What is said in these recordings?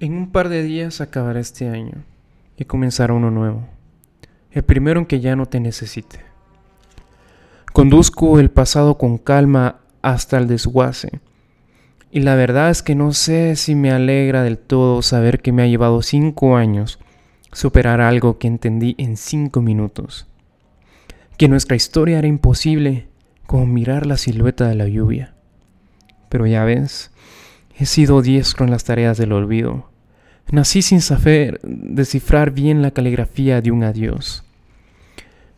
En un par de días acabará este año y comenzará uno nuevo. El primero en que ya no te necesite. Conduzco el pasado con calma hasta el desguace. Y la verdad es que no sé si me alegra del todo saber que me ha llevado cinco años superar algo que entendí en cinco minutos. Que nuestra historia era imposible como mirar la silueta de la lluvia. Pero ya ves, He sido diestro en las tareas del olvido. Nací sin saber descifrar bien la caligrafía de un adiós.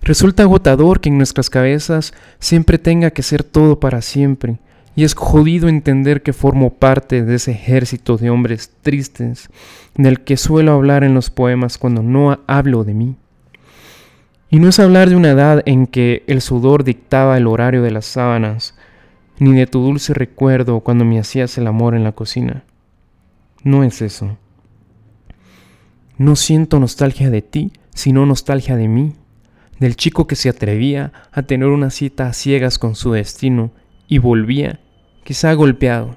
Resulta agotador que en nuestras cabezas siempre tenga que ser todo para siempre, y es jodido entender que formo parte de ese ejército de hombres tristes del que suelo hablar en los poemas cuando no hablo de mí. Y no es hablar de una edad en que el sudor dictaba el horario de las sábanas, ni de tu dulce recuerdo cuando me hacías el amor en la cocina. No es eso. No siento nostalgia de ti, sino nostalgia de mí, del chico que se atrevía a tener una cita a ciegas con su destino y volvía, quizá golpeado,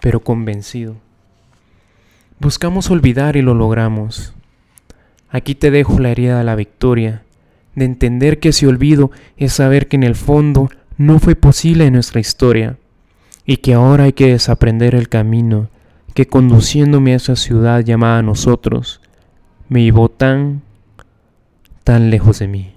pero convencido. Buscamos olvidar y lo logramos. Aquí te dejo la herida de la victoria, de entender que ese olvido es saber que en el fondo no fue posible en nuestra historia y que ahora hay que desaprender el camino que conduciéndome a esa ciudad llamada nosotros me llevó tan, tan lejos de mí.